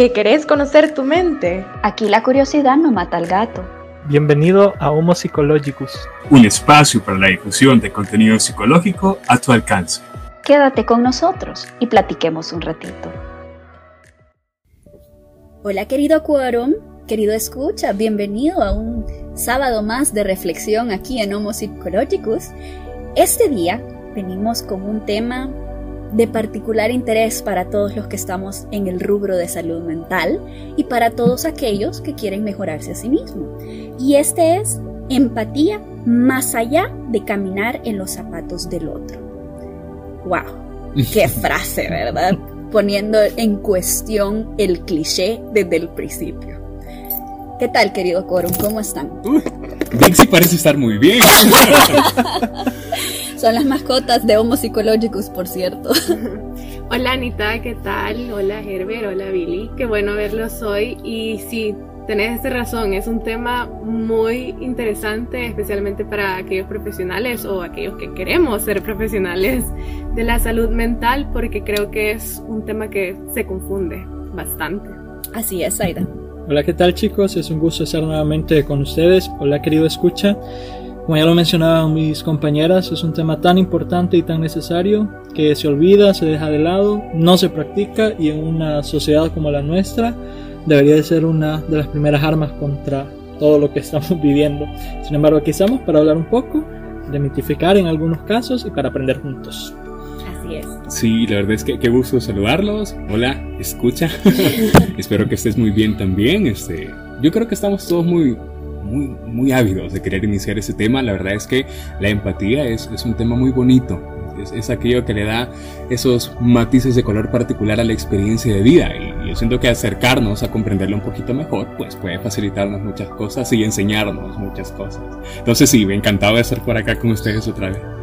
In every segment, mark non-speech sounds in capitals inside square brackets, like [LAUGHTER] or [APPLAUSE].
¿Que querés conocer tu mente? Aquí la curiosidad no mata al gato. Bienvenido a Homo Psychologicus, un espacio para la difusión de contenido psicológico a tu alcance. Quédate con nosotros y platiquemos un ratito. Hola querido quórum, querido escucha, bienvenido a un sábado más de reflexión aquí en Homo Psychologicus. Este día venimos con un tema de particular interés para todos los que estamos en el rubro de salud mental y para todos aquellos que quieren mejorarse a sí mismos. Y este es empatía más allá de caminar en los zapatos del otro. ¡Wow! ¡Qué [LAUGHS] frase, verdad! Poniendo en cuestión el cliché desde el principio. ¿Qué tal, querido Corum? ¿Cómo están? Dixie parece estar muy bien. [LAUGHS] Son las mascotas de Homo Psychologicus, por cierto. [LAUGHS] Hola Anita, ¿qué tal? Hola Herbert, hola Billy. Qué bueno verlos hoy. Y sí, tenés razón, es un tema muy interesante, especialmente para aquellos profesionales o aquellos que queremos ser profesionales de la salud mental, porque creo que es un tema que se confunde bastante. Así es, Aida. Hola, ¿qué tal chicos? Es un gusto estar nuevamente con ustedes. Hola, querido escucha. Como ya lo mencionaban mis compañeras, es un tema tan importante y tan necesario que se olvida, se deja de lado, no se practica y en una sociedad como la nuestra debería de ser una de las primeras armas contra todo lo que estamos [LAUGHS] viviendo. Sin embargo, aquí estamos para hablar un poco, demitificar en algunos casos y para aprender juntos. Así es. Sí, la verdad es que qué gusto saludarlos. Hola, escucha. [LAUGHS] Espero que estés muy bien también. Este, yo creo que estamos todos muy muy, muy ávidos de querer iniciar ese tema. La verdad es que la empatía es, es un tema muy bonito. Es, es, aquello que le da esos matices de color particular a la experiencia de vida. Y yo siento que acercarnos a comprenderlo un poquito mejor, pues puede facilitarnos muchas cosas y enseñarnos muchas cosas. Entonces sí, me encantaba de estar por acá con ustedes otra vez.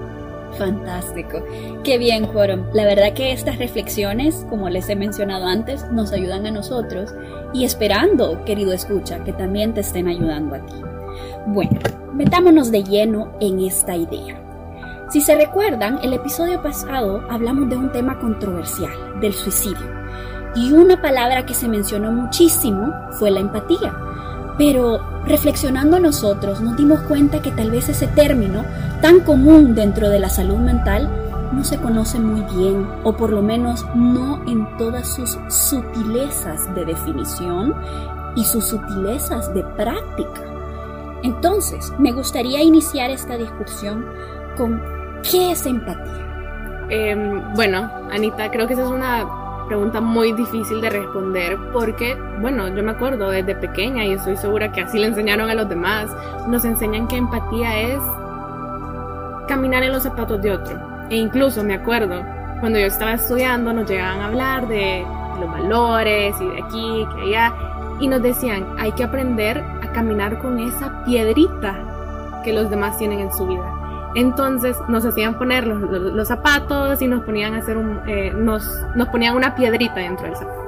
Fantástico. Qué bien, Quorum. La verdad que estas reflexiones, como les he mencionado antes, nos ayudan a nosotros y esperando, querido escucha, que también te estén ayudando a ti. Bueno, metámonos de lleno en esta idea. Si se recuerdan, el episodio pasado hablamos de un tema controversial, del suicidio. Y una palabra que se mencionó muchísimo fue la empatía. Pero reflexionando nosotros nos dimos cuenta que tal vez ese término, tan común dentro de la salud mental, no se conoce muy bien, o por lo menos no en todas sus sutilezas de definición y sus sutilezas de práctica. Entonces, me gustaría iniciar esta discusión con ¿qué es empatía? Eh, bueno, Anita, creo que esa es una pregunta muy difícil de responder porque, bueno, yo me acuerdo desde pequeña y estoy segura que así le enseñaron a los demás, nos enseñan que empatía es caminar en los zapatos de otro. E incluso me acuerdo, cuando yo estaba estudiando nos llegaban a hablar de los valores y de aquí, que allá, y nos decían, hay que aprender a caminar con esa piedrita que los demás tienen en su vida. Entonces nos hacían poner los, los, los zapatos y nos ponían a hacer un, eh, nos, nos ponían una piedrita dentro del zapato.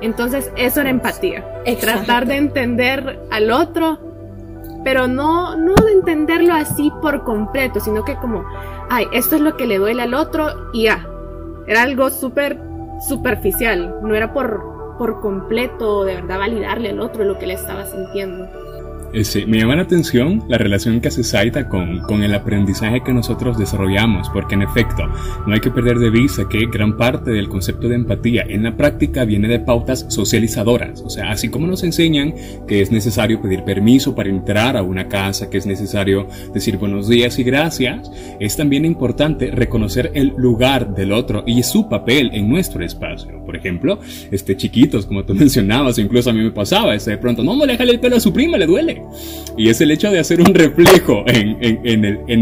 Entonces eso era empatía. Exacto. Tratar de entender al otro, pero no, no de entenderlo así por completo, sino que como, ay, esto es lo que le duele al otro y ya. Era algo súper superficial, no era por, por completo de verdad validarle al otro lo que le estaba sintiendo. Este, me llama la atención la relación que hace Saita con, con el aprendizaje que nosotros desarrollamos, porque en efecto, no hay que perder de vista que gran parte del concepto de empatía en la práctica viene de pautas socializadoras, o sea, así como nos enseñan que es necesario pedir permiso para entrar a una casa, que es necesario decir buenos días y gracias, es también importante reconocer el lugar del otro y su papel en nuestro espacio. Por ejemplo, este chiquitos, como tú [LAUGHS] mencionabas, incluso a mí me pasaba, este, de pronto, no, no le jale el pelo a su prima, le duele. Y es el hecho de hacer un reflejo en,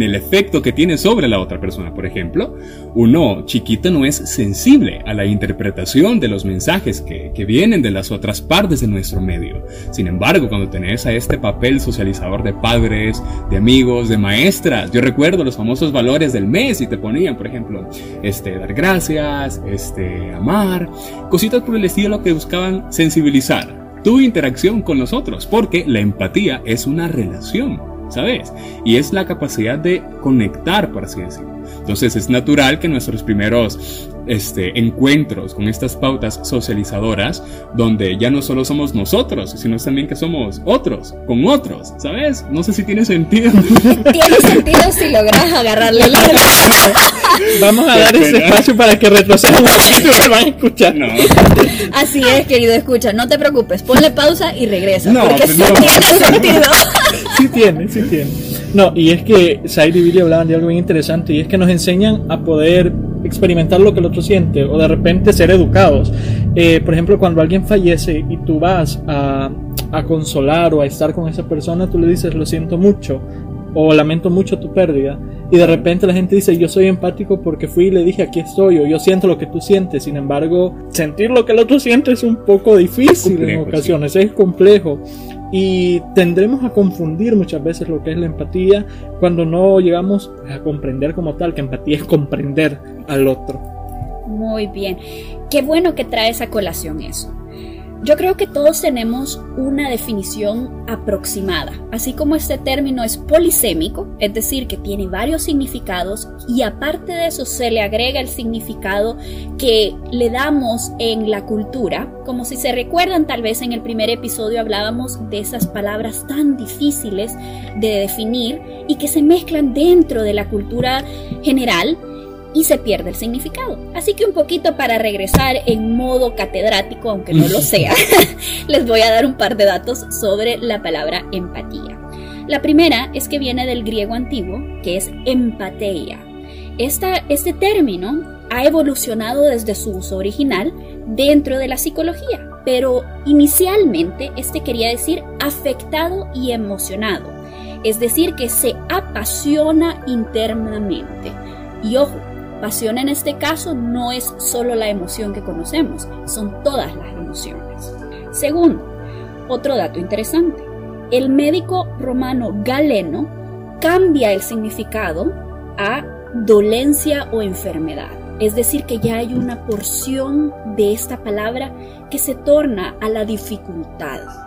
el, efecto que tiene sobre la otra persona. Por ejemplo, uno chiquito no es sensible a la interpretación de los mensajes que, que vienen de las otras partes de nuestro medio. Sin embargo, cuando tenés a este papel socializador de padres, de amigos, de maestras, yo recuerdo los famosos valores del mes y te ponían, por ejemplo, este, dar gracias, este, amar, cositas por el estilo que buscaban sensibilizar tu interacción con los otros, porque la empatía es una relación. ¿Sabes? Y es la capacidad de conectar, por así decirlo. Entonces es natural que nuestros primeros este, encuentros con estas pautas socializadoras, donde ya no solo somos nosotros, sino también que somos otros, con otros, ¿sabes? No sé si tiene sentido. [LAUGHS] Tiene sentido si logras agarrarle la Vamos a dar ese espacio para que retrocedan un poquito y van a escuchar. No. Así es, querido, escucha, no te preocupes, ponle pausa y regresa. No, porque pues sí no. tiene sentido. [LAUGHS] Tiene, sí tiene. No, y es que Said y Billy hablaban de algo bien interesante y es que nos enseñan a poder experimentar lo que el otro siente o de repente ser educados. Eh, por ejemplo, cuando alguien fallece y tú vas a, a consolar o a estar con esa persona, tú le dices lo siento mucho o lamento mucho tu pérdida y de repente la gente dice yo soy empático porque fui y le dije aquí estoy o yo siento lo que tú sientes sin embargo sentir lo que el otro siente es un poco difícil en ocasiones es complejo y tendremos a confundir muchas veces lo que es la empatía cuando no llegamos a comprender como tal que empatía es comprender al otro Muy bien. Qué bueno que traes a colación eso. Yo creo que todos tenemos una definición aproximada, así como este término es polisémico, es decir, que tiene varios significados y aparte de eso se le agrega el significado que le damos en la cultura, como si se recuerdan tal vez en el primer episodio hablábamos de esas palabras tan difíciles de definir y que se mezclan dentro de la cultura general y se pierde el significado. Así que un poquito para regresar en modo catedrático, aunque no lo [LAUGHS] sea, [LAUGHS] les voy a dar un par de datos sobre la palabra empatía. La primera es que viene del griego antiguo, que es empateia. Esta, este término ha evolucionado desde su uso original dentro de la psicología, pero inicialmente este quería decir afectado y emocionado, es decir, que se apasiona internamente. Y ojo, pasión en este caso no es solo la emoción que conocemos, son todas las emociones. Segundo, otro dato interesante, el médico romano Galeno cambia el significado a dolencia o enfermedad. Es decir, que ya hay una porción de esta palabra que se torna a la dificultad.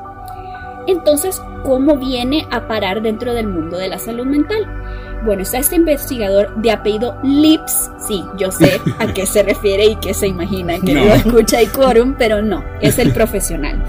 Entonces, ¿cómo viene a parar dentro del mundo de la salud mental? Bueno, está este investigador de apellido Lips. Sí, yo sé a qué se refiere y qué se imagina que No. lo escucha y quórum, pero no, es el profesional.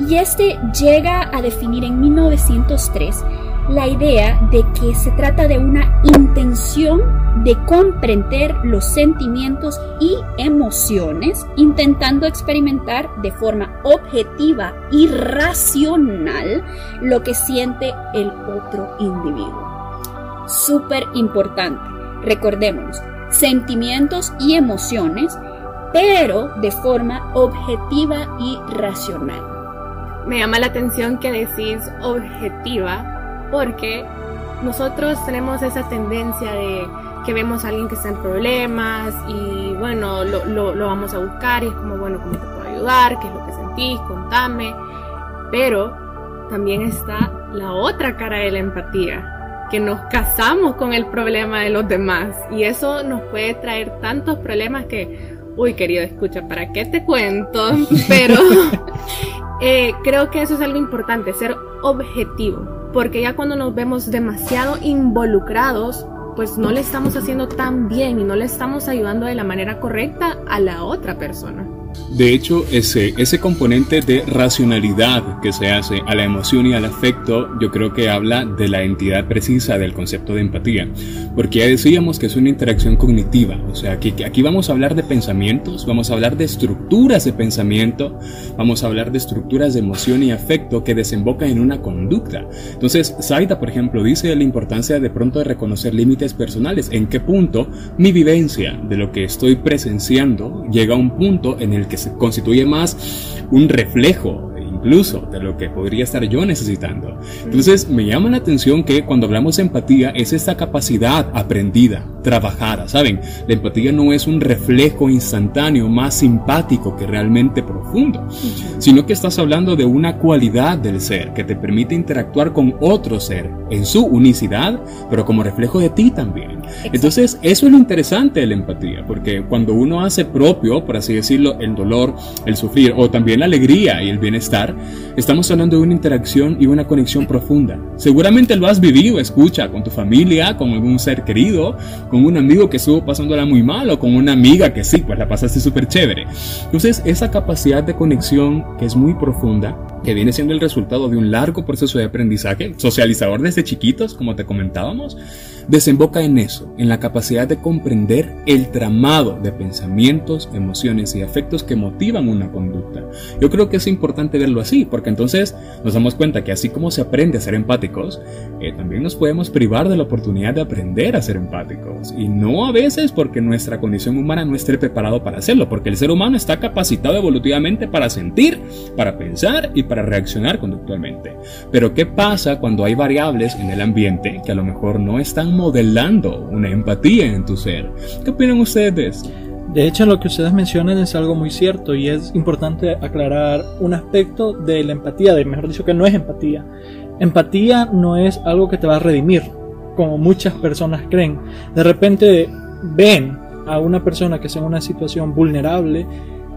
Y este llega a definir en 1903 la idea de que se trata de una intención de comprender los sentimientos y emociones, intentando experimentar de forma objetiva y racional lo que siente el otro individuo. Súper importante, recordémonos, sentimientos y emociones, pero de forma objetiva y racional. Me llama la atención que decís objetiva porque nosotros tenemos esa tendencia de que vemos a alguien que está en problemas y bueno, lo, lo, lo vamos a buscar y es como, bueno, ¿cómo te puedo ayudar? ¿Qué es lo que sentís? Contame. Pero también está la otra cara de la empatía, que nos casamos con el problema de los demás y eso nos puede traer tantos problemas que, uy, querido, escucha, ¿para qué te cuento? [LAUGHS] Pero eh, creo que eso es algo importante, ser objetivo, porque ya cuando nos vemos demasiado involucrados, pues no le estamos haciendo tan bien y no le estamos ayudando de la manera correcta a la otra persona. De hecho, ese, ese componente de racionalidad que se hace a la emoción y al afecto, yo creo que habla de la entidad precisa del concepto de empatía. Porque ya decíamos que es una interacción cognitiva. O sea, que, aquí vamos a hablar de pensamientos, vamos a hablar de estructuras de pensamiento, vamos a hablar de estructuras de emoción y afecto que desembocan en una conducta. Entonces, Saida, por ejemplo, dice la importancia de pronto de reconocer límites personales. En qué punto mi vivencia de lo que estoy presenciando llega a un punto en el que se constituye más un reflejo incluso de lo que podría estar yo necesitando. Entonces me llama la atención que cuando hablamos de empatía es esta capacidad aprendida, trabajada, ¿saben? La empatía no es un reflejo instantáneo más simpático que realmente profundo, sino que estás hablando de una cualidad del ser que te permite interactuar con otro ser en su unicidad, pero como reflejo de ti también. Entonces eso es lo interesante de la empatía, porque cuando uno hace propio, por así decirlo, el dolor, el sufrir o también la alegría y el bienestar, recalcar, estamos hablando de una interacción y una conexión profunda. Seguramente lo has vivido, escucha, con tu familia, con algún ser querido, con un amigo que estuvo pasándola muy mal o con una amiga que sí, pues la pasaste súper chévere. Entonces, esa capacidad de conexión que es muy profunda, que viene siendo el resultado de un largo proceso de aprendizaje, socializador desde chiquitos, como te comentábamos, desemboca en eso, en la capacidad de comprender el tramado de pensamientos, emociones y afectos que motivan una conducta. Yo creo que es importante verlo así, porque entonces nos damos cuenta que así como se aprende a ser empáticos, eh, también nos podemos privar de la oportunidad de aprender a ser empáticos. Y no a veces porque nuestra condición humana no esté preparado para hacerlo, porque el ser humano está capacitado evolutivamente para sentir, para pensar y para reaccionar conductualmente. Pero ¿qué pasa cuando hay variables en el ambiente que a lo mejor no están modelando una empatía en tu ser? ¿Qué opinan ustedes? De hecho, lo que ustedes mencionan es algo muy cierto y es importante aclarar un aspecto de la empatía, de mejor dicho, que no es empatía. Empatía no es algo que te va a redimir, como muchas personas creen. De repente ven a una persona que está en una situación vulnerable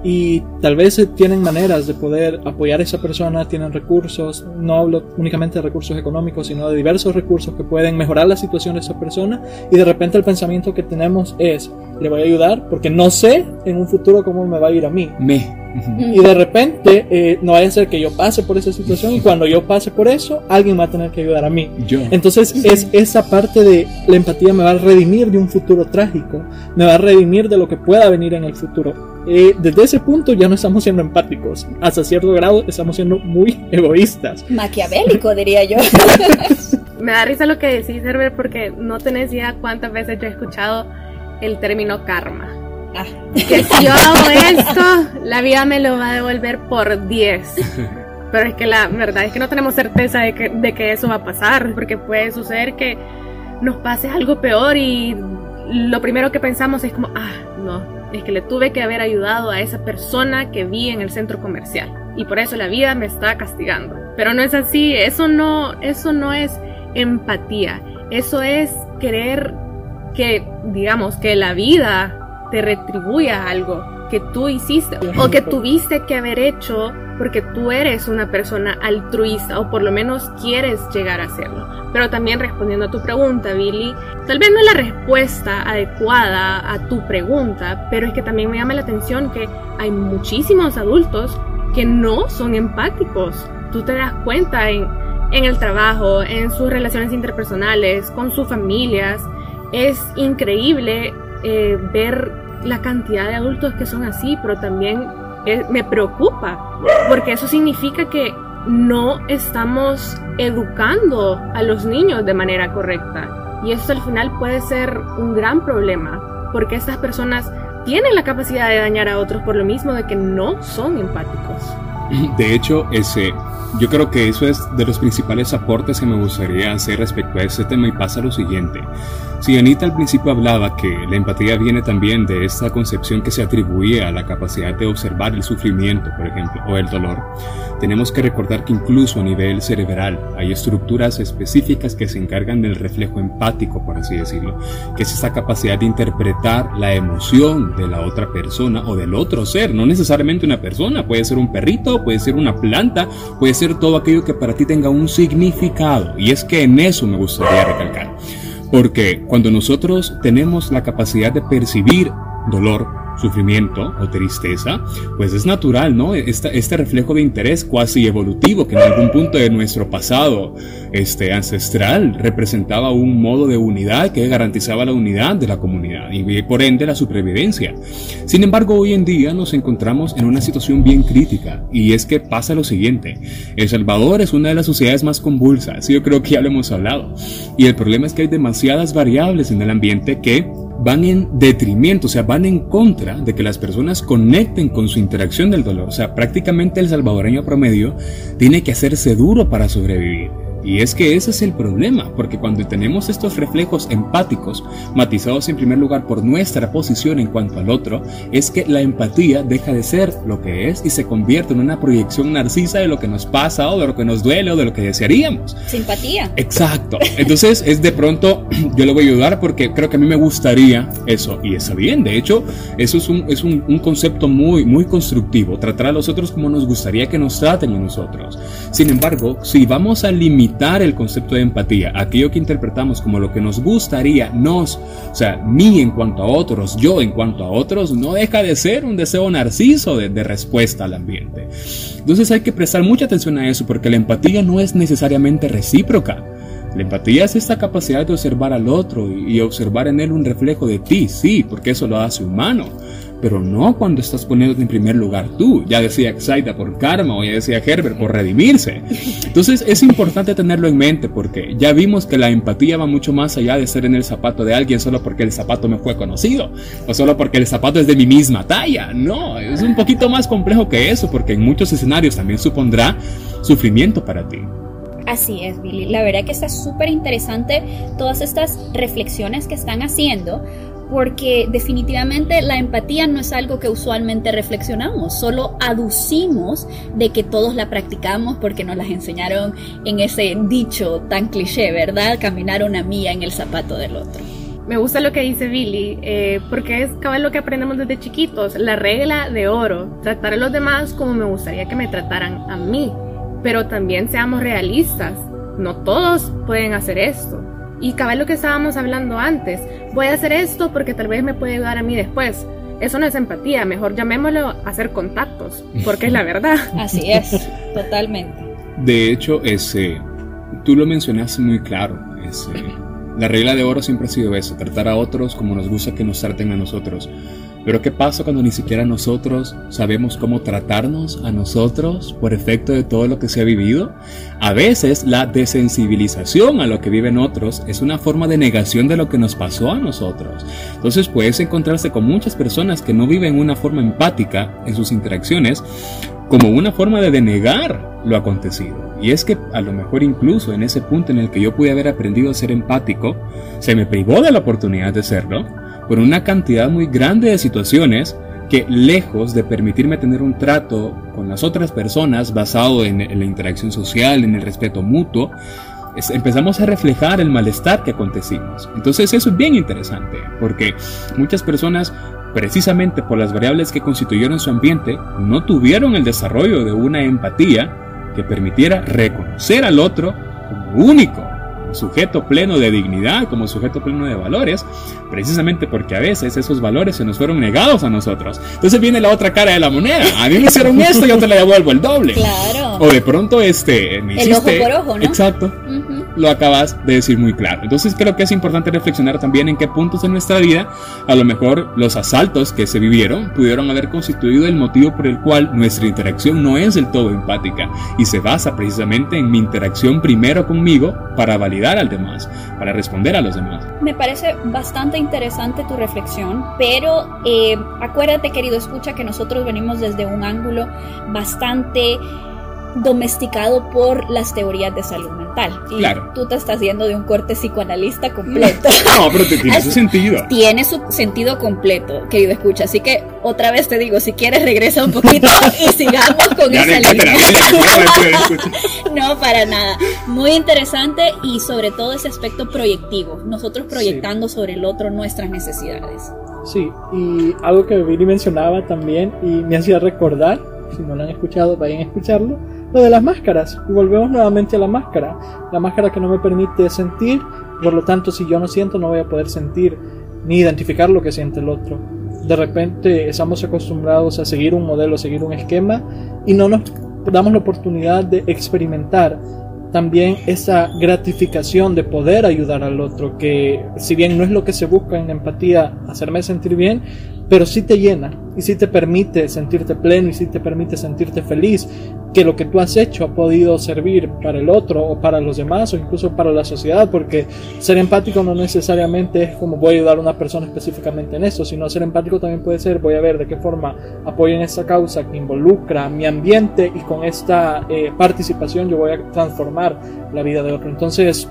y tal vez tienen maneras de poder apoyar a esa persona, tienen recursos, no hablo únicamente de recursos económicos, sino de diversos recursos que pueden mejorar la situación de esa persona y de repente el pensamiento que tenemos es, le voy a ayudar porque no sé en un futuro cómo me va a ir a mí. Me. Y de repente eh, no vaya a ser que yo pase por esa situación y cuando yo pase por eso, alguien va a tener que ayudar a mí. Yo. Entonces es esa parte de la empatía me va a redimir de un futuro trágico, me va a redimir de lo que pueda venir en el futuro. Eh, desde ese punto ya no estamos siendo empáticos. Hasta cierto grado estamos siendo muy [LAUGHS] egoístas. Maquiavélico, [LAUGHS] diría yo. Me da risa lo que decís, Herbert, porque no tenés idea cuántas veces yo he escuchado el término karma. Ah. Que si yo hago [LAUGHS] esto, la vida me lo va a devolver por 10. Pero es que la verdad es que no tenemos certeza de que, de que eso va a pasar, porque puede suceder que nos pase algo peor y lo primero que pensamos es como, ah, no, es que le tuve que haber ayudado a esa persona que vi en el centro comercial y por eso la vida me está castigando. Pero no es así, eso no, eso no es empatía, eso es querer que, digamos, que la vida te retribuya algo que tú hiciste o que tuviste que haber hecho porque tú eres una persona altruista o por lo menos quieres llegar a serlo. Pero también respondiendo a tu pregunta, Billy, tal vez no es la respuesta adecuada a tu pregunta, pero es que también me llama la atención que hay muchísimos adultos que no son empáticos. Tú te das cuenta en, el trabajo, en sus relaciones interpersonales, con sus familias. Es increíble eh, ver la cantidad de adultos que son así, pero también me preocupa, porque eso significa que no estamos educando a los niños de manera correcta. Y esto al final puede ser un gran problema, porque estas personas tienen la capacidad de dañar a otros por lo mismo de que no son empáticos. [CLEARS THROAT] De hecho, ese, yo creo que eso es de los principales aportes que me gustaría hacer respecto a este tema y pasa lo siguiente. Si Anita al principio hablaba que la empatía viene también de esta concepción que se atribuía a la capacidad de observar el sufrimiento, por ejemplo, o el dolor, tenemos que recordar que incluso a nivel cerebral hay estructuras específicas que se encargan del reflejo empático, por así decirlo, que es esta capacidad de interpretar la emoción de la otra persona o del otro ser, no necesariamente una persona, puede ser un perrito, puede ser una planta, puede ser todo aquello que para ti tenga un significado. Y es que en eso me gustaría recalcar. Porque cuando nosotros tenemos la capacidad de percibir dolor, sufrimiento o tristeza, pues es natural, ¿no? este reflejo de interés cuasi evolutivo que en algún punto de nuestro pasado este, ancestral representaba un modo de unidad que garantizaba la unidad de la comunidad y por ende la supervivencia. Sin embargo, hoy en día nos encontramos en una situación bien crítica y es que pasa lo siguiente. El Salvador es una de las sociedades más convulsas, yo creo que ya lo hemos hablado. Y el problema es que hay demasiadas variables en el ambiente que van en detrimento, o sea, van en contra de que las personas conecten con su interacción del dolor. O sea, prácticamente el salvadoreño promedio tiene que hacerse duro para sobrevivir. Y es que ese es el problema, porque cuando tenemos estos reflejos empáticos, matizados en primer lugar por nuestra posición en cuanto al otro, es que la empatía deja de ser lo que es y se convierte en una proyección narcisa de lo que nos pasa o de lo que nos duele o de lo que desearíamos. Simpatía. Exacto. Entonces es de pronto, [CLEARS THROAT] yo le voy a ayudar porque creo que a mí me gustaría eso y está bien. De hecho, eso es un, es un, un concepto muy, muy constructivo, tratar a los otros como nos gustaría que nos traten a nosotros. Sin embargo, si vamos a limitar el concepto de empatía, aquello que interpretamos como lo que nos gustaría, nos, o sea, mí en cuanto a otros, yo en cuanto a otros, no deja de ser un deseo narciso de, de respuesta al ambiente. Entonces hay que prestar mucha atención a eso porque la empatía no es necesariamente recíproca. La empatía es esta capacidad de observar al otro y observar en él un reflejo de ti, sí, porque eso lo hace humano pero no cuando estás poniéndote en primer lugar tú. Ya decía Exaida por karma o ya decía Herbert por redimirse. Entonces es importante tenerlo en mente porque ya vimos que la empatía va mucho más allá de ser en el zapato de alguien solo porque el zapato me fue conocido o solo porque el zapato es de mi misma talla. No, es un poquito más complejo que eso porque en muchos escenarios también supondrá sufrimiento para ti. Así es, Billy. La verdad que está súper interesante todas estas reflexiones que están haciendo, porque definitivamente la empatía no es algo que usualmente reflexionamos, solo aducimos de que todos la practicamos porque nos las enseñaron en ese dicho tan cliché, ¿verdad? Caminar una mía en el zapato del otro. Me gusta lo que dice Billy, eh, porque es cabal lo que aprendemos desde chiquitos, la regla de oro, tratar a los demás como me gustaría que me trataran a mí, pero también seamos realistas, no todos pueden hacer esto. Y cabal lo que estábamos hablando antes, voy a hacer esto porque tal vez me puede ayudar a mí después. Eso no es empatía, mejor llamémoslo hacer contactos, porque es la verdad. [LAUGHS] Así es, totalmente. De hecho, ese, tú lo mencionaste muy claro. Ese, la regla de oro siempre ha sido eso, tratar a otros como nos gusta que nos traten a nosotros. Pero ¿qué pasa cuando ni siquiera nosotros sabemos cómo tratarnos a nosotros por efecto de todo lo que se ha vivido? A veces la desensibilización a lo que viven otros es una forma de negación de lo que nos pasó a nosotros. Entonces puedes encontrarse con muchas personas que no viven una forma empática en sus interacciones como una forma de denegar lo acontecido. Y es que a lo mejor incluso en ese punto en el que yo pude haber aprendido a ser empático, se me privó de la oportunidad de serlo por una cantidad muy grande de situaciones que lejos de permitirme tener un trato con las otras personas basado en, la interacción social, en el respeto mutuo, empezamos a reflejar el malestar que acontecimos. Entonces eso es bien interesante, porque muchas personas, precisamente por las variables que constituyeron su ambiente, no tuvieron el desarrollo de una empatía que permitiera reconocer al otro como único, sujeto pleno de dignidad, como sujeto pleno de valores, precisamente porque a veces esos valores se nos fueron negados a nosotros. Entonces viene la otra cara de la moneda. A mí me hicieron esto, yo te la devuelvo el doble. Claro. O de pronto este me El ojo por ojo, ¿no? Exacto. Lo acabas de decir muy claro. Entonces creo que es importante reflexionar también en qué puntos de nuestra vida a lo mejor los asaltos que se vivieron pudieron haber constituido el motivo por el cual nuestra interacción no es del todo empática y se basa precisamente en mi interacción primero conmigo para validar al demás, para responder a los demás. Me parece bastante interesante tu reflexión, pero eh, acuérdate, querido escucha, que nosotros venimos desde un ángulo bastante domesticado por las teorías de salud mental. Y Claro. tú te estás yendo de un corte psicoanalista [LAUGHS] completo. No, pero te tiene su sentido. Tiene su sentido completo, querido escucha. Así que otra vez te digo, si quieres regresa un poquito [LAUGHS] y sigamos con Ya esa línea. [LAUGHS] No, para nada. Muy interesante y sobre todo ese aspecto proyectivo. Nosotros proyectando sobre el otro nuestras necesidades. Sí, y algo que Billy mencionaba también y me hacía recordar, si no lo han escuchado, vayan a escucharlo, lo de las máscaras. Y volvemos nuevamente a la máscara. La máscara que no me permite sentir, por lo tanto, si yo no siento, no voy a poder sentir ni identificar lo que siente el otro. De repente estamos acostumbrados a seguir un modelo, a seguir un esquema y no nos damos la oportunidad de experimentar también esa gratificación de poder ayudar al otro, que si bien no es lo que se busca en empatía, hacerme sentir bien, pero sí te llena y sí te permite sentirte pleno y sí te permite sentirte feliz que lo que tú has hecho ha podido servir para el otro o para los demás o incluso para la sociedad, porque ser empático no necesariamente es como voy a ayudar a una persona específicamente en esto, sino ser empático también puede ser voy a ver de qué forma apoyo en esta causa que involucra mi ambiente y con esta eh, participación yo voy a transformar la vida de otro. Entonces,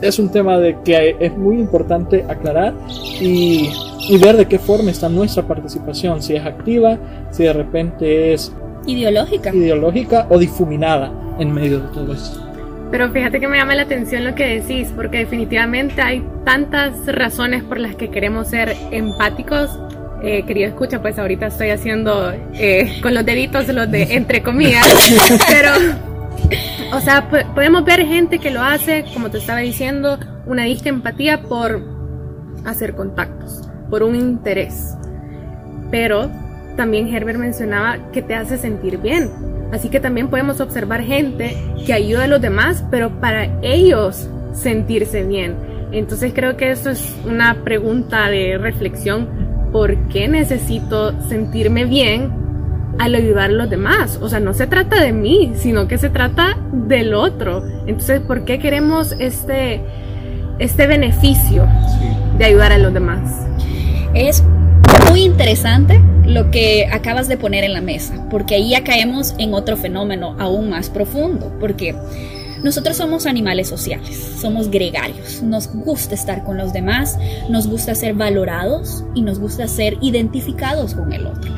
es un tema de que es muy importante aclarar y, y, ver de qué forma está nuestra participación, si es activa, si de repente es ideológica, ideológica o difuminada en medio de todo esto. Pero fíjate que me llama la atención lo que decís, porque definitivamente hay tantas razones por las que queremos ser empáticos. Eh, querido escucha, pues ahorita estoy haciendo eh, con los deditos los de entre comillas, [LAUGHS] pero o sea, podemos ver gente que lo hace, como te estaba diciendo, una disca empatía por hacer contactos, por un interés. Pero también Herbert mencionaba que te hace sentir bien. Así que también podemos observar gente que ayuda a los demás, pero para ellos sentirse bien. Entonces creo que eso es una pregunta de reflexión. ¿Por qué necesito sentirme bien al ayudar a los demás? O sea, no se trata de mí, sino que se trata del otro. Entonces, ¿por qué queremos este, este beneficio de ayudar a los demás? Es muy interesante lo que acabas de poner en la mesa, porque ahí ya caemos en otro fenómeno aún más profundo, porque nosotros somos animales sociales, somos gregarios, nos gusta estar con los demás, nos gusta ser valorados y nos gusta ser identificados con el otro.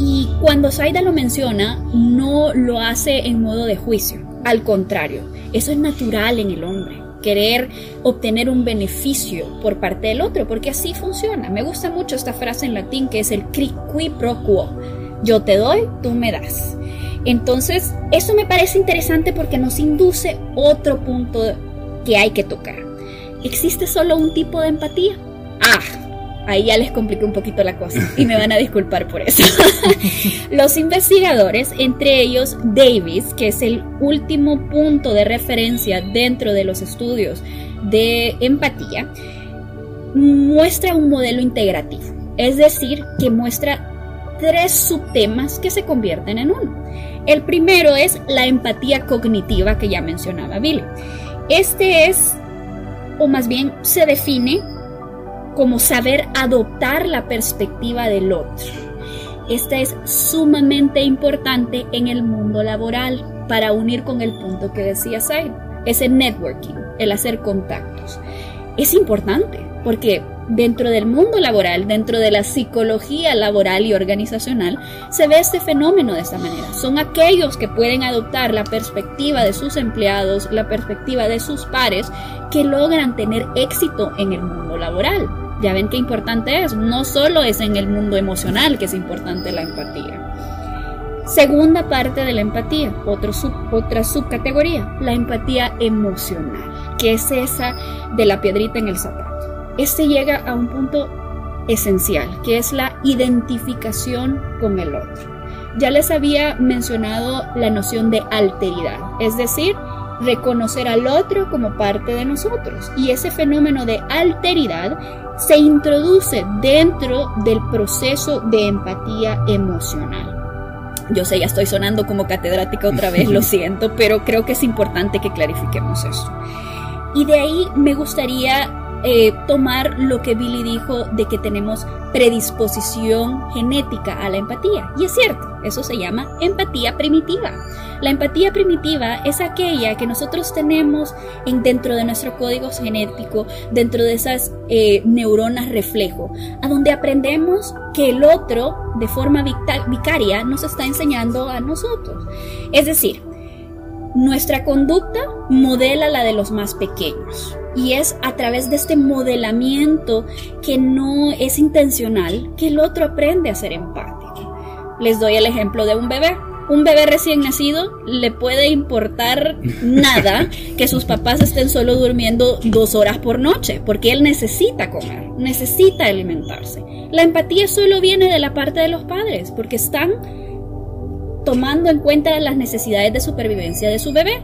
Y cuando Saida lo menciona, no lo hace en modo de juicio, al contrario, eso es natural en el hombre querer obtener un beneficio por parte del otro, porque así funciona. Me gusta mucho esta frase en latín que es el qui pro quo. Yo te doy, tú me das. Entonces, eso me parece interesante porque nos induce otro punto que hay que tocar. ¿Existe solo un tipo de empatía? Ah, Ahí ya les compliqué un poquito la cosa y me van a [LAUGHS] disculpar por eso. [LAUGHS] Los investigadores, entre ellos Davis, que es el último punto de referencia dentro de los estudios de empatía, muestra un modelo integrativo, es decir, que muestra tres subtemas que se convierten en uno. El primero es la empatía cognitiva que ya mencionaba Billy. Este es, o más bien se define como saber adoptar la perspectiva del otro. Esta es sumamente importante en el mundo laboral para unir con el punto que decía Said, ese networking, el hacer contactos. Es importante porque dentro del mundo laboral, dentro de la psicología laboral y organizacional, se ve este fenómeno de esta manera. Son aquellos que pueden adoptar la perspectiva de sus empleados, la perspectiva de sus pares, que logran tener éxito en el mundo laboral. Ya ven qué importante es. No solo es en el mundo emocional que es importante la empatía. Segunda parte de la empatía, otra subcategoría, la empatía emocional, que es esa de la piedrita en el zapato. Este llega a un punto esencial, que es la identificación con el otro. Ya les había mencionado la noción de alteridad, es decir, reconocer al otro como parte de nosotros. Y ese fenómeno de alteridad se introduce dentro del proceso de empatía emocional. Yo sé, ya estoy sonando como catedrática otra vez, lo [LAUGHS] siento, pero creo que es importante que clarifiquemos eso. Y de ahí me gustaría eh, tomar lo que Billy dijo de que tenemos predisposición genética a la empatía. Y es cierto, eso se llama empatía primitiva. La empatía primitiva es aquella que nosotros tenemos en, dentro de nuestro código genético, dentro de esas eh, neuronas reflejo, a donde aprendemos que el otro, de forma vicaria, nos está enseñando a nosotros. Es decir, nuestra conducta modela la de los más pequeños y es a través de este modelamiento que no es intencional que el otro aprende a ser empático. Les doy el ejemplo de un bebé. Un bebé recién nacido le puede importar nada [LAUGHS] que sus papás estén solo durmiendo dos horas por noche, porque él necesita comer, necesita alimentarse. La empatía solo viene de la parte de los padres, porque están tomando en cuenta las necesidades de supervivencia de su bebé.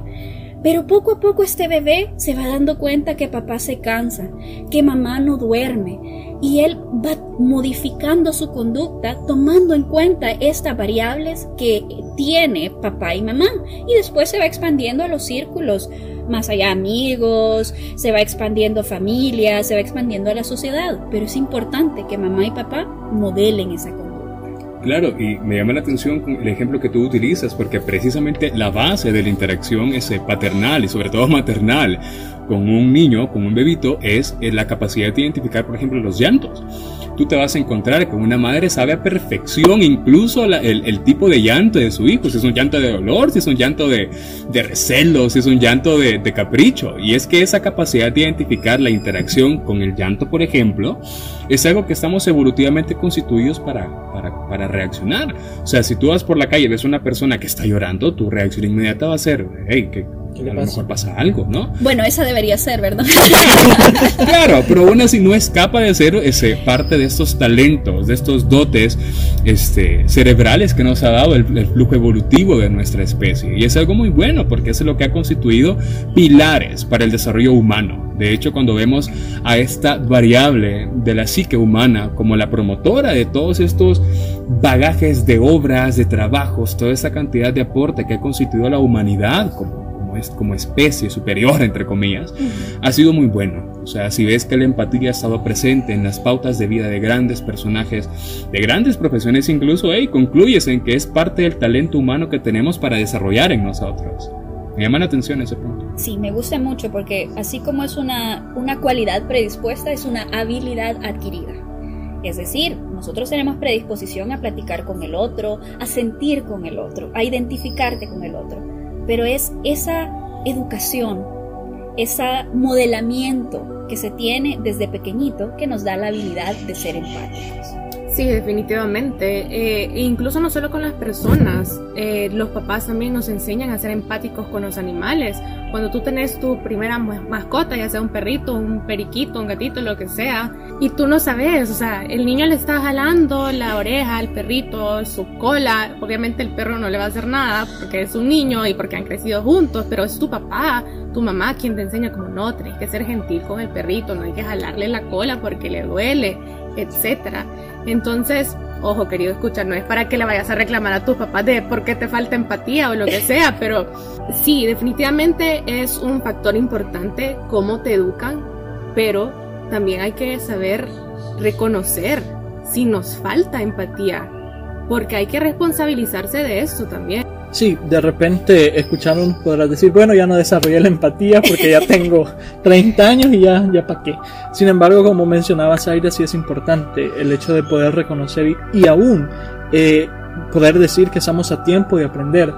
Pero poco a poco este bebé se va dando cuenta que papá se cansa, que mamá no duerme, y él va modificando su conducta tomando en cuenta estas variables que tiene papá y mamá, y después se va expandiendo a los círculos más allá amigos, se va expandiendo familia, se va expandiendo a la sociedad, pero es importante que mamá y papá modelen esa conducta. Claro, y me llama la atención el ejemplo que tú utilizas, porque precisamente la base de la interacción es eh, paternal y sobre todo maternal con un niño, con un bebito, es eh, la capacidad de identificar, por ejemplo, los llantos tú te vas a encontrar con una madre sabe a perfección incluso el, tipo de llanto de su hijo, si es un llanto de dolor, si es un llanto de, de recelo, si es un llanto de, capricho. Y es que esa capacidad de identificar la interacción con el llanto, por ejemplo, es algo que estamos evolutivamente constituidos para, para, reaccionar. O sea, si tú vas por la calle y ves una persona que está llorando, tu reacción inmediata va a ser, hey, ¿qué, a lo mejor pasa algo, ¿no? Bueno, esa debería ser, ¿verdad? [LAUGHS] claro, pero aún así no escapa de ser ese, parte de estos talentos, de estos dotes este, cerebrales que nos ha dado el, flujo evolutivo de nuestra especie. Y es algo muy bueno porque es lo que ha constituido pilares para el desarrollo humano. De hecho, cuando vemos a esta variable de la psique humana como la promotora de todos estos bagajes de obras, de trabajos, toda esa cantidad de aporte que ha constituido la humanidad como como especie superior, entre comillas, ha sido muy bueno. O sea, si ves que la empatía ha estado presente en las pautas de vida de grandes personajes, de grandes profesiones incluso, hey, concluyes en que es parte del talento humano que tenemos para desarrollar en nosotros. Me llama la atención ese punto. Sí, me gusta mucho porque así como es una, una cualidad predispuesta, es una habilidad adquirida. Es decir, nosotros tenemos predisposición a platicar con el otro, a sentir con el otro, a identificarte con el otro pero es esa educación, ese modelamiento que se tiene desde pequeñito que nos da la habilidad de ser empáticos. Sí, definitivamente. Eh, e incluso no solo con las personas, eh, los papás también nos enseñan a ser empáticos con los animales. Cuando tú tenés tu primera mascota, ya sea un perrito, un periquito, un gatito, lo que sea, y tú no sabes, o sea, el niño le está jalando la oreja al perrito, su cola. Obviamente el perro no le va a hacer nada porque es un niño y porque han crecido juntos, pero es tu papá, tu mamá quien te enseña como no, tienes que ser gentil con el perrito, no hay que jalarle la cola porque le duele, etcétera. Entonces, ojo, querido escuchar, no es para que le vayas a reclamar a tus papás de por qué te falta empatía o lo que [LAUGHS] sea, pero sí, definitivamente es un factor importante cómo te educan, pero también hay que saber reconocer si nos falta empatía, porque hay que responsabilizarse de eso también. Sí, de repente escucharon podrás decir, bueno, ya no desarrollé la empatía porque ya tengo [LAUGHS] 30 años y ya, ya para qué. Sin embargo, como mencionaba Zaira, sí es importante el hecho de poder reconocer y, aún eh, poder decir que estamos a tiempo de aprender.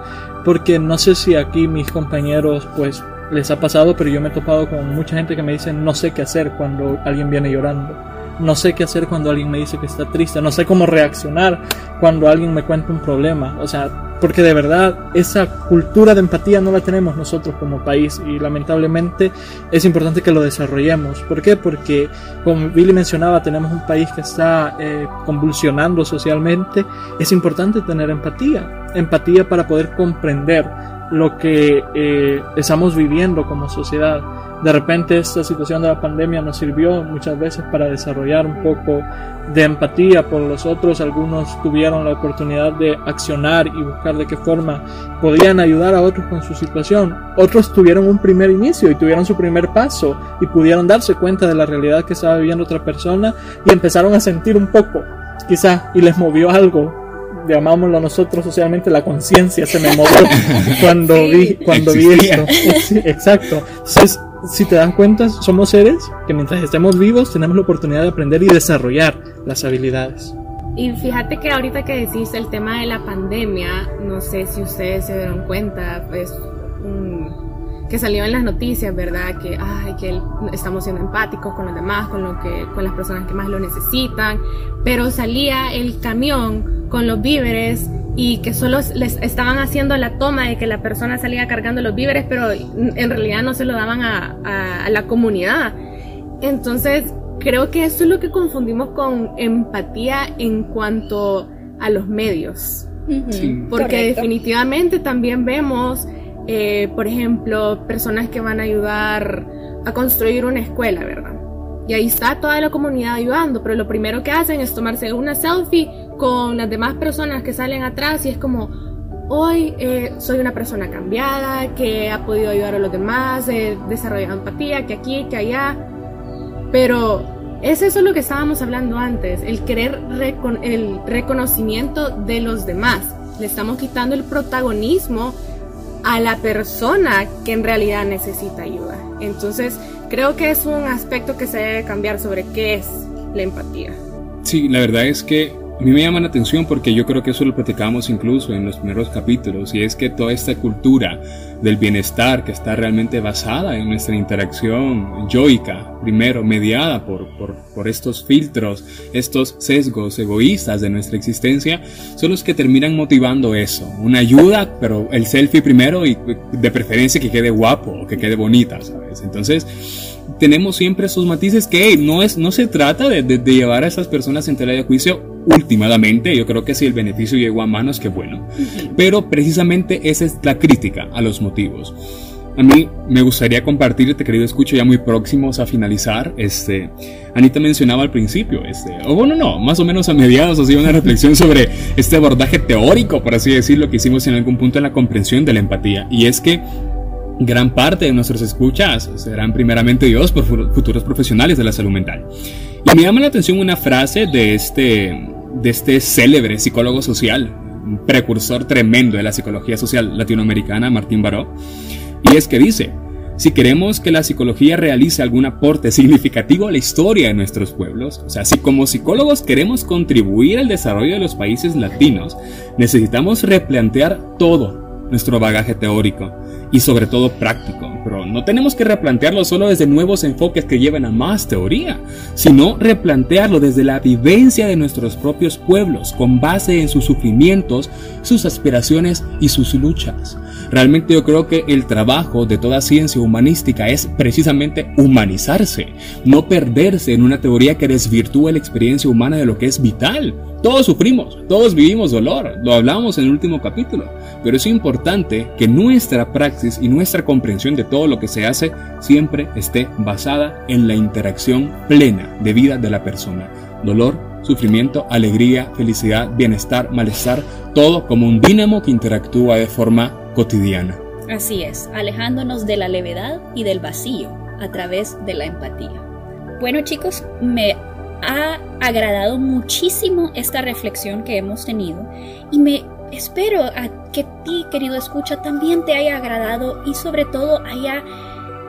Porque no sé si aquí mis compañeros pues les ha pasado, pero yo me he topado con mucha gente que me dice no sé qué hacer cuando alguien viene llorando. No sé qué hacer cuando alguien me dice que está triste. No sé cómo reaccionar cuando alguien me cuenta un problema. O sea, porque de verdad esa cultura de empatía no la tenemos nosotros como país y lamentablemente es importante que lo desarrollemos. ¿Por qué? Porque como Billy mencionaba, tenemos un país que está eh, convulsionando socialmente. Es importante tener empatía, empatía para poder comprender lo que eh, estamos viviendo como sociedad de repente esta situación de la pandemia nos sirvió muchas veces para desarrollar un poco de empatía por los otros. Algunos tuvieron la oportunidad de accionar y buscar de qué forma podían ayudar a otros con su situación. Otros tuvieron un primer inicio y tuvieron su primer paso y pudieron darse cuenta de la realidad que estaba viviendo otra persona y empezaron a sentir un poco, quizá, y les movió algo llamámoslo nosotros socialmente la conciencia se me movió [LAUGHS] cuando vi cuando vi esto. Exacto. Entonces si te dan cuenta, somos seres que mientras estemos vivos tenemos la oportunidad de aprender y desarrollar las habilidades. Y fíjate que ahorita que decís el tema de la pandemia, no sé si ustedes se dieron cuenta, pues que salió en las noticias, ¿verdad? Que, ay, que estamos siendo empáticos con los demás, con, lo que, con las personas que más lo necesitan, pero salía el camión con los víveres y que solo les estaban haciendo la toma de que la persona salía cargando los víveres, pero en realidad no se lo daban a, la comunidad. Entonces, creo que eso es lo que confundimos con empatía en cuanto a los medios. Porque definitivamente también vemos eh, por ejemplo, personas que van a ayudar a construir una escuela, ¿verdad? Y ahí está toda la comunidad ayudando, pero lo primero que hacen es tomarse una selfie con las demás personas que salen atrás y es como, hoy eh, soy una persona cambiada, que ha podido ayudar a los demás, he desarrollado empatía, que aquí, que allá. Pero es eso lo que estábamos hablando antes, el querer el reconocimiento de los demás. Le estamos quitando el protagonismo a la persona que en realidad necesita ayuda. Entonces, creo que es un aspecto que se debe cambiar sobre qué es la empatía. Sí, la verdad es que a mí me llama la atención porque yo creo que eso lo platicamos incluso en los primeros capítulos y es que toda esta cultura del bienestar que está realmente basada en nuestra interacción yoica, primero mediada por, por, por estos filtros, estos sesgos egoístas de nuestra existencia, son los que terminan motivando eso. Una ayuda, pero el selfie primero y de preferencia que quede guapo que quede bonita, ¿sabes? Entonces, tenemos siempre esos matices que no, es, no se trata de, de, llevar a esas personas en tela de juicio últimamente. Yo creo que si el beneficio llegó a manos, que bueno. Pero precisamente esa es la crítica a los motivos. A mí me gustaría compartirte, querido escucho, ya muy próximos a finalizar. Este, Anita mencionaba al principio, este, o bueno, no, más o menos a mediados, hacía una reflexión sobre este abordaje teórico, por así decirlo, que hicimos en algún punto en la comprensión de la empatía. Y es que gran parte de nuestros escuchas serán primeramente Dios por futuros profesionales de la salud mental. Y me llama la atención una frase de este, de este célebre psicólogo social, un precursor tremendo de la psicología social latinoamericana, Martín Baró, y es que dice, si queremos que la psicología realice algún aporte significativo a la historia de nuestros pueblos, o sea, si como psicólogos queremos contribuir al desarrollo de los países latinos, necesitamos replantear todo nuestro bagaje teórico y sobre todo práctico. Pero no tenemos que replantearlo solo desde nuevos enfoques que lleven a más teoría, sino replantearlo desde la vivencia de nuestros propios pueblos, con base en sus sufrimientos, sus aspiraciones y sus luchas. Realmente yo creo que el trabajo de toda ciencia humanística es precisamente humanizarse, no perderse en una teoría que desvirtúe la experiencia humana de lo que es vital. Todos sufrimos, todos vivimos dolor, lo hablamos en el último capítulo, pero es importante que nuestra y nuestra comprensión de todo lo que se hace siempre esté basada en la interacción plena de vida de la persona. Dolor, sufrimiento, alegría, felicidad, bienestar, malestar, todo como un dínamo que interactúa de forma cotidiana. Así es, alejándonos de la levedad y del vacío a través de la empatía. Bueno chicos, me ha agradado muchísimo esta reflexión que hemos tenido y me espero a que ti, querido escucha, también te haya agradado y sobre todo haya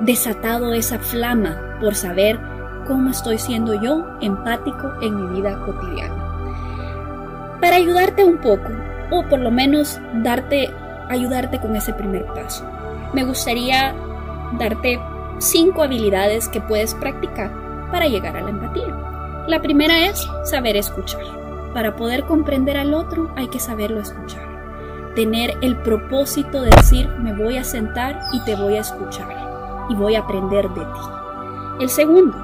desatado esa flama por saber cómo estoy siendo yo empático en mi vida cotidiana. Para ayudarte un poco, o por lo menos darte, ayudarte con ese primer paso, me gustaría darte cinco habilidades que puedes practicar para llegar a la empatía. La primera es saber escuchar. Para poder comprender al otro hay que saberlo escuchar. Tener el propósito de decir me voy a sentar y te voy a escuchar y voy a aprender de ti. El segundo,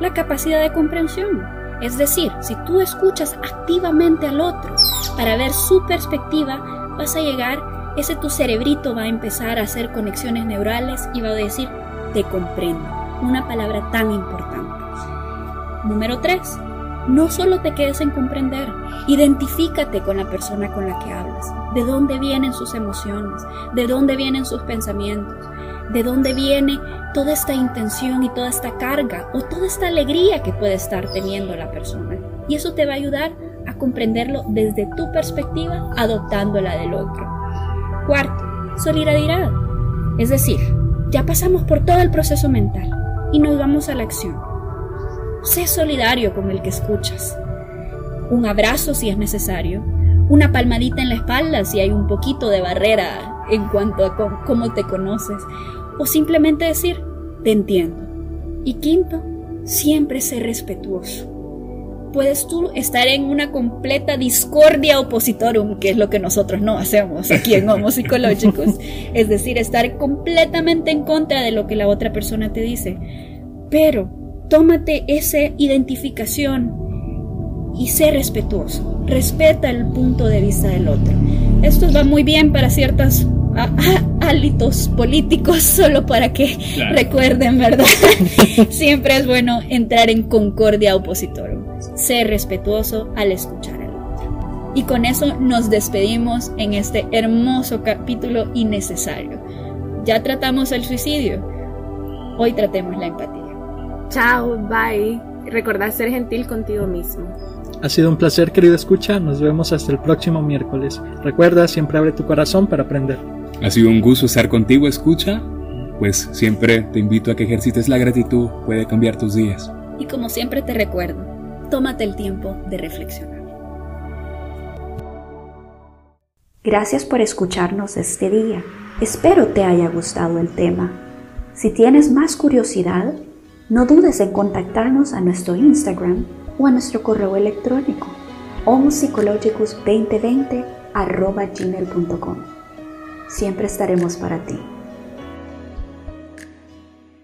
la capacidad de comprensión. Es decir, si tú escuchas activamente al otro para ver su perspectiva, vas a llegar, ese tu cerebrito va a empezar a hacer conexiones neurales y va a decir, te comprendo. Una palabra tan importante. Número 3. No solo te quedes en comprender, identifícate con la persona con la que hablas, de dónde vienen sus emociones, de dónde vienen sus pensamientos, de dónde viene toda esta intención y toda esta carga o toda esta alegría que puede estar teniendo la persona. Y eso te va a ayudar a comprenderlo desde tu perspectiva, adoptando la del otro. Cuarto, solidaridad. Es decir, ya pasamos por todo el proceso mental y nos vamos a la acción Sé solidario con el que escuchas. Un abrazo si es necesario. Una palmadita en la espalda si hay un poquito de barrera en cuanto a cómo te conoces. O simplemente decir, te entiendo. Y quinto, siempre ser respetuoso. Puedes tú estar en una completa discordia opositorum, que es lo que nosotros no hacemos aquí en Homo Psicológicos. es decir, estar completamente en contra de lo que la otra persona te dice. Pero tómate esa identificación y sé respetuoso. Respeta el punto de vista del otro. Esto va muy bien para ciertas hálitos políticos [LAUGHS] solo para que recuerden, ¿verdad? [LAUGHS] Siempre es bueno entrar en concordia opositor, ser respetuoso al escuchar al otro. Y con eso nos despedimos en este hermoso capítulo innecesario. Ya tratamos el suicidio, hoy tratemos la empatía. Chao, bye. Recordad ser gentil contigo mismo. Ha sido un placer, querido escucha. Nos vemos hasta el próximo miércoles. Recuerda, siempre abre tu corazón para aprender. Ha sido un gusto estar contigo, escucha. Pues siempre te invito a que ejercites la gratitud, puede cambiar tus días. Y como siempre te recuerdo, tómate el tiempo de reflexionar. Gracias por escucharnos este día. Espero te haya gustado el tema. Si tienes más curiosidad, no dudes en contactarnos a nuestro Instagram o a nuestro correo electrónico homopsychologicus2020 Siempre estaremos para ti.